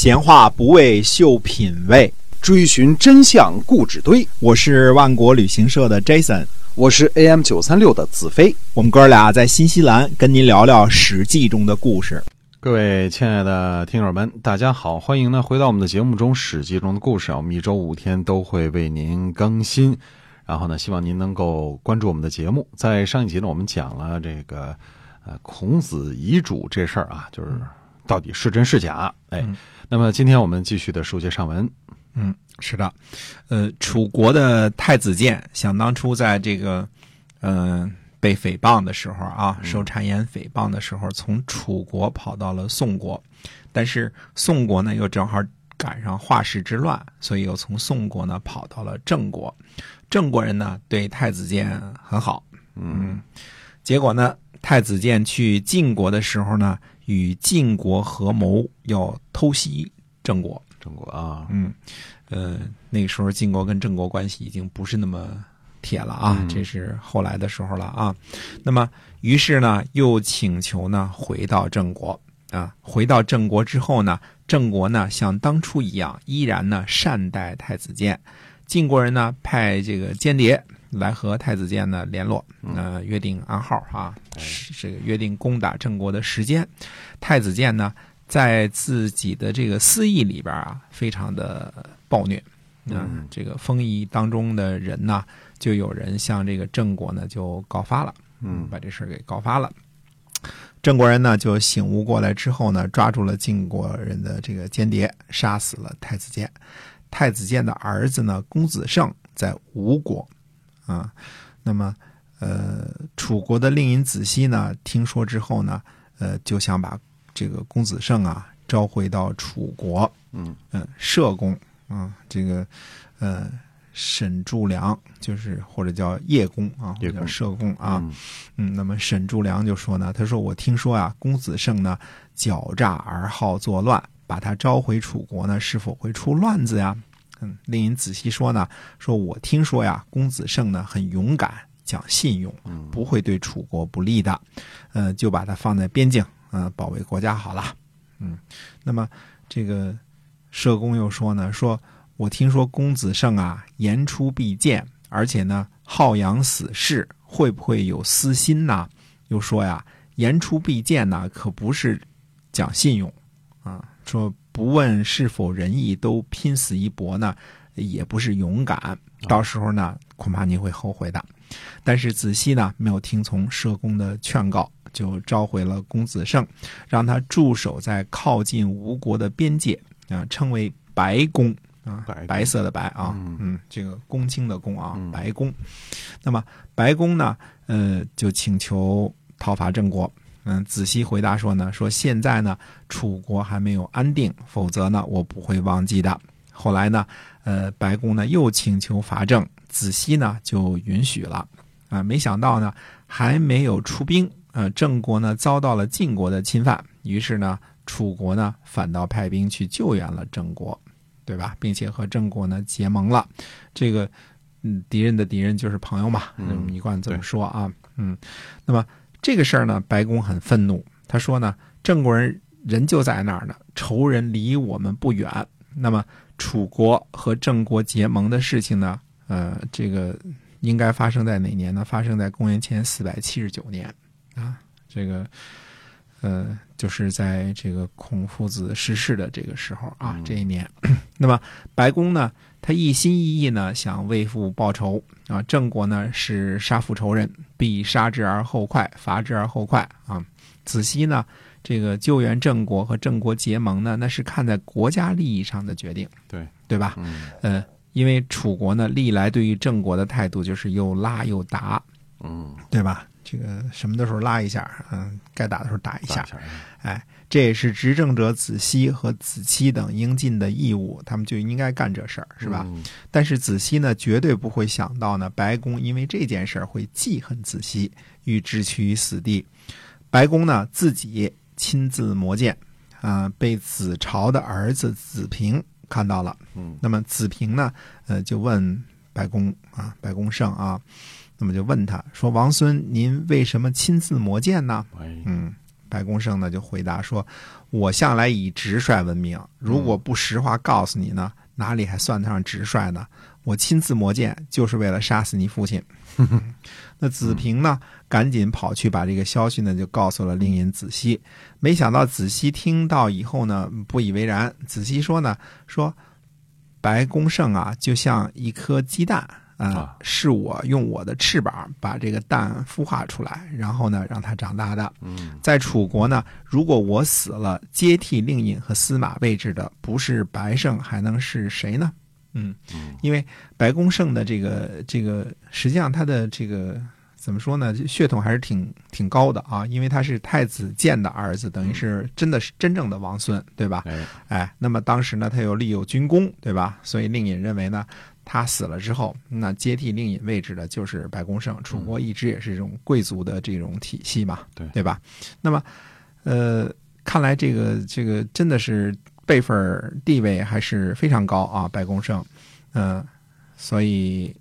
闲话不为秀品味，追寻真相固纸堆。我是万国旅行社的 Jason，我是 AM 九三六的子飞。我们哥俩在新西兰跟您聊聊《史记》中的故事。各位亲爱的听友们，大家好，欢迎呢回到我们的节目中《史记》中的故事啊。我们一周五天都会为您更新，然后呢，希望您能够关注我们的节目。在上一集呢，我们讲了这个呃孔子遗嘱这事儿啊，就是到底是真是假？哎，那么今天我们继续的书接上文。嗯，是的，呃，楚国的太子建想当初在这个嗯、呃被诽谤的时候啊，受谗言诽谤的时候，从楚国跑到了宋国，但是宋国呢又正好赶上华氏之乱，所以又从宋国呢跑到了郑国。郑国人呢对太子建很好，嗯，结果呢，太子建去晋国的时候呢，与晋国合谋要偷袭郑国。郑国啊，嗯，呃，那个时候晋国跟郑国关系已经不是那么铁了啊，这是后来的时候了啊。那么，于是呢，又请求呢回到郑国啊。回到郑国之后呢，郑国呢像当初一样，依然呢善待太子建。晋国人呢派这个间谍来和太子建呢联络，呃，约定暗号啊，是这个约定攻打郑国的时间。太子建呢。在自己的这个私议里边啊，非常的暴虐。嗯，这个封邑当中的人呢，就有人向这个郑国呢就告发了，嗯，把这事儿给告发了。郑国人呢就醒悟过来之后呢，抓住了晋国人的这个间谍，杀死了太子建。太子建的儿子呢，公子胜在吴国，啊，那么呃，楚国的令尹子西呢，听说之后呢，呃，就想把这个公子胜啊召回到楚国，嗯嗯，社公啊，这个呃沈柱良就是或者叫叶公啊，或者叫社公啊，嗯，那么沈柱良就说呢，他说我听说啊，公子胜呢狡诈而好作乱，把他召回楚国呢，是否会出乱子呀？嗯，令尹仔细说呢，说我听说呀，公子胜呢很勇敢，讲信用，不会对楚国不利的，呃，就把他放在边境。嗯，保卫国家好了，嗯，那么这个社公又说呢，说我听说公子胜啊言出必践，而且呢好养死士，会不会有私心呢？又说呀，言出必践呢，可不是讲信用啊，说不问是否仁义，都拼死一搏呢，也不是勇敢，到时候呢，恐怕你会后悔的。但是子西呢，没有听从社公的劝告。就召回了公子胜，让他驻守在靠近吴国的边界啊，称为白宫啊，白色的白啊，嗯，这个公卿的公啊，白宫。那么白宫呢，呃，就请求讨伐郑国。嗯，子西回答说呢，说现在呢，楚国还没有安定，否则呢，我不会忘记的。后来呢，呃，白宫呢又请求伐郑，子西呢就允许了。啊，没想到呢，还没有出兵。呃，郑国呢遭到了晋国的侵犯，于是呢，楚国呢反倒派兵去救援了郑国，对吧？并且和郑国呢结盟了。这个，嗯，敌人的敌人就是朋友嘛，嗯，一贯这么说啊，嗯。那么这个事儿呢，白宫很愤怒，他说呢，郑国人人就在那儿呢，仇人离我们不远。那么楚国和郑国结盟的事情呢，呃，这个应该发生在哪年呢？发生在公元前四百七十九年。啊，这个，呃，就是在这个孔夫子逝世的这个时候啊，这一年，那么白宫呢，他一心一意呢想为父报仇啊。郑国呢是杀父仇人，必杀之而后快，伐之而后快啊。子西呢，这个救援郑国和郑国结盟呢，那是看在国家利益上的决定，对对吧？嗯，呃，因为楚国呢历来对于郑国的态度就是又拉又打，嗯，对吧？这个什么的时候拉一下，嗯，该打的时候打一下，下哎，这也是执政者子熙和子期等应尽的义务，他们就应该干这事儿，是吧？嗯但是子熙呢，绝对不会想到呢，白宫因为这件事儿会记恨子熙，欲置其于死地。白宫呢自己亲自磨剑，啊、被子朝的儿子子平看到了。嗯那么子平呢，呃，就问白宫啊，白宫胜啊，那么就问他说：“王孙，您为什么亲自磨剑呢？”哎，嗯，白公胜呢就回答说：“我向来以直率闻名，如果不实话告诉你呢，哪里还算得上直率呢？我亲自磨剑，就是为了杀死你父亲。”那子平呢，赶紧跑去把这个消息呢就告诉了令尹子熙。没想到子熙听到以后呢，不以为然。子熙说呢：“说白公胜啊，就像一颗鸡蛋。”啊，是我用我的翅膀把这个蛋孵化出来，然后呢让它长大的。嗯，在楚国呢，如果我死了，接替令尹和司马位置的不是白胜，还能是谁呢？嗯，因为白公胜的这个这个，实际上他的这个怎么说呢？血统还是挺挺高的啊，因为他是太子建的儿子，等于是真的是真正的王孙，对吧？哎，那么当时呢，他又立有军功，对吧？所以令尹认为呢。他死了之后，那接替令尹位置的就是白公胜。楚国一直也是这种贵族的这种体系嘛，对对吧？那么，呃，看来这个这个真的是辈分地位还是非常高啊，白公胜，嗯，所以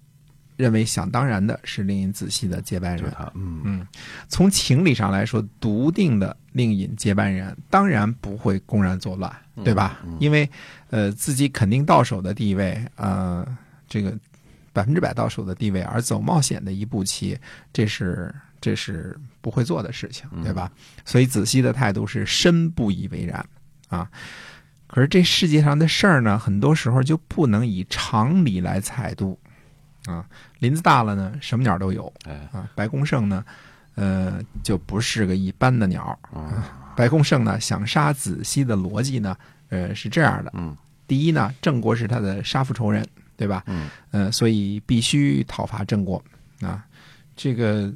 认为想当然的是令尹子细的接班人。嗯嗯，从情理上来说，笃定的令尹接班人当然不会公然作乱，对吧？因为呃，自己肯定到手的地位，呃。这个百分之百到手的地位，而走冒险的一步棋，这是这是不会做的事情，对吧？所以子细的态度是深不以为然啊。可是这世界上的事儿呢，很多时候就不能以常理来采度啊。林子大了呢，什么鸟都有啊。白公胜呢，呃，就不是个一般的鸟啊。白公胜呢，想杀子熙的逻辑呢，呃，是这样的。嗯，第一呢，郑国是他的杀父仇人。对吧？嗯，呃，所以必须讨伐郑国啊。这个，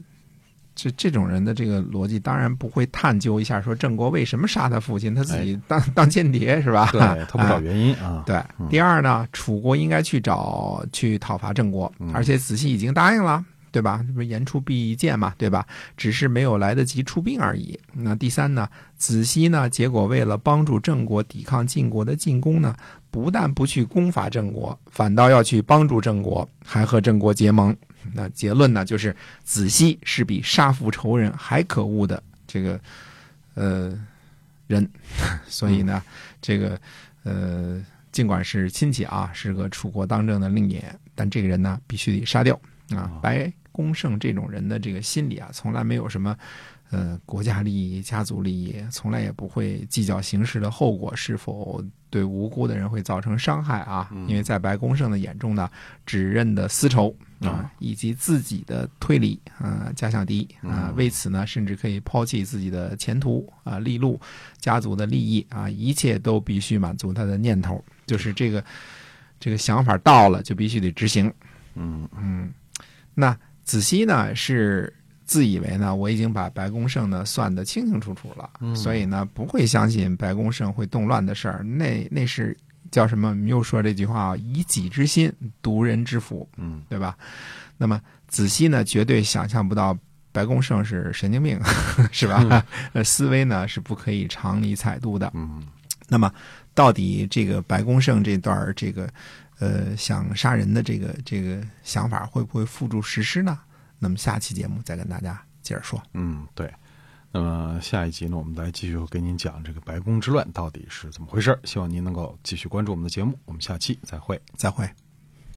这这种人的这个逻辑，当然不会探究一下，说郑国为什么杀他父亲，他自己当 当间谍是吧？对 他不找原因啊。对，第二呢，楚国应该去找去讨伐郑国，而且子熙已经答应了。对吧？这不是言出必践嘛，对吧？只是没有来得及出兵而已。那第三呢？子熙呢？结果为了帮助郑国抵抗晋国的进攻呢，不但不去攻伐郑国，反倒要去帮助郑国，还和郑国结盟。那结论呢？就是子熙是比杀父仇人还可恶的这个呃人。所以呢，这个呃，尽管是亲戚啊，是个楚国当政的令尹，但这个人呢，必须得杀掉啊，白。公胜这种人的这个心理啊，从来没有什么，呃，国家利益、家族利益，从来也不会计较行事的后果是否对无辜的人会造成伤害啊。因为在白公胜的眼中呢，只认的私仇啊，以及自己的推理啊，假想敌啊，为此呢，甚至可以抛弃自己的前途啊、利禄、家族的利益啊，一切都必须满足他的念头，就是这个这个想法到了就必须得执行。嗯嗯，那。子熙呢是自以为呢，我已经把白公胜呢算得清清楚楚了，所以呢不会相信白公胜会动乱的事儿。那那是叫什么？又说这句话啊，以己之心度人之腹，嗯，对吧？那么子熙呢，绝对想象不到白公胜是神经病，是吧？呃，思维呢是不可以常理采度的。嗯，那么到底这个白公胜这段这个。呃，想杀人的这个这个想法会不会付诸实施呢？那么下期节目再跟大家接着说。嗯，对。那么下一集呢，我们来继续给您讲这个白宫之乱到底是怎么回事希望您能够继续关注我们的节目。我们下期再会，再会。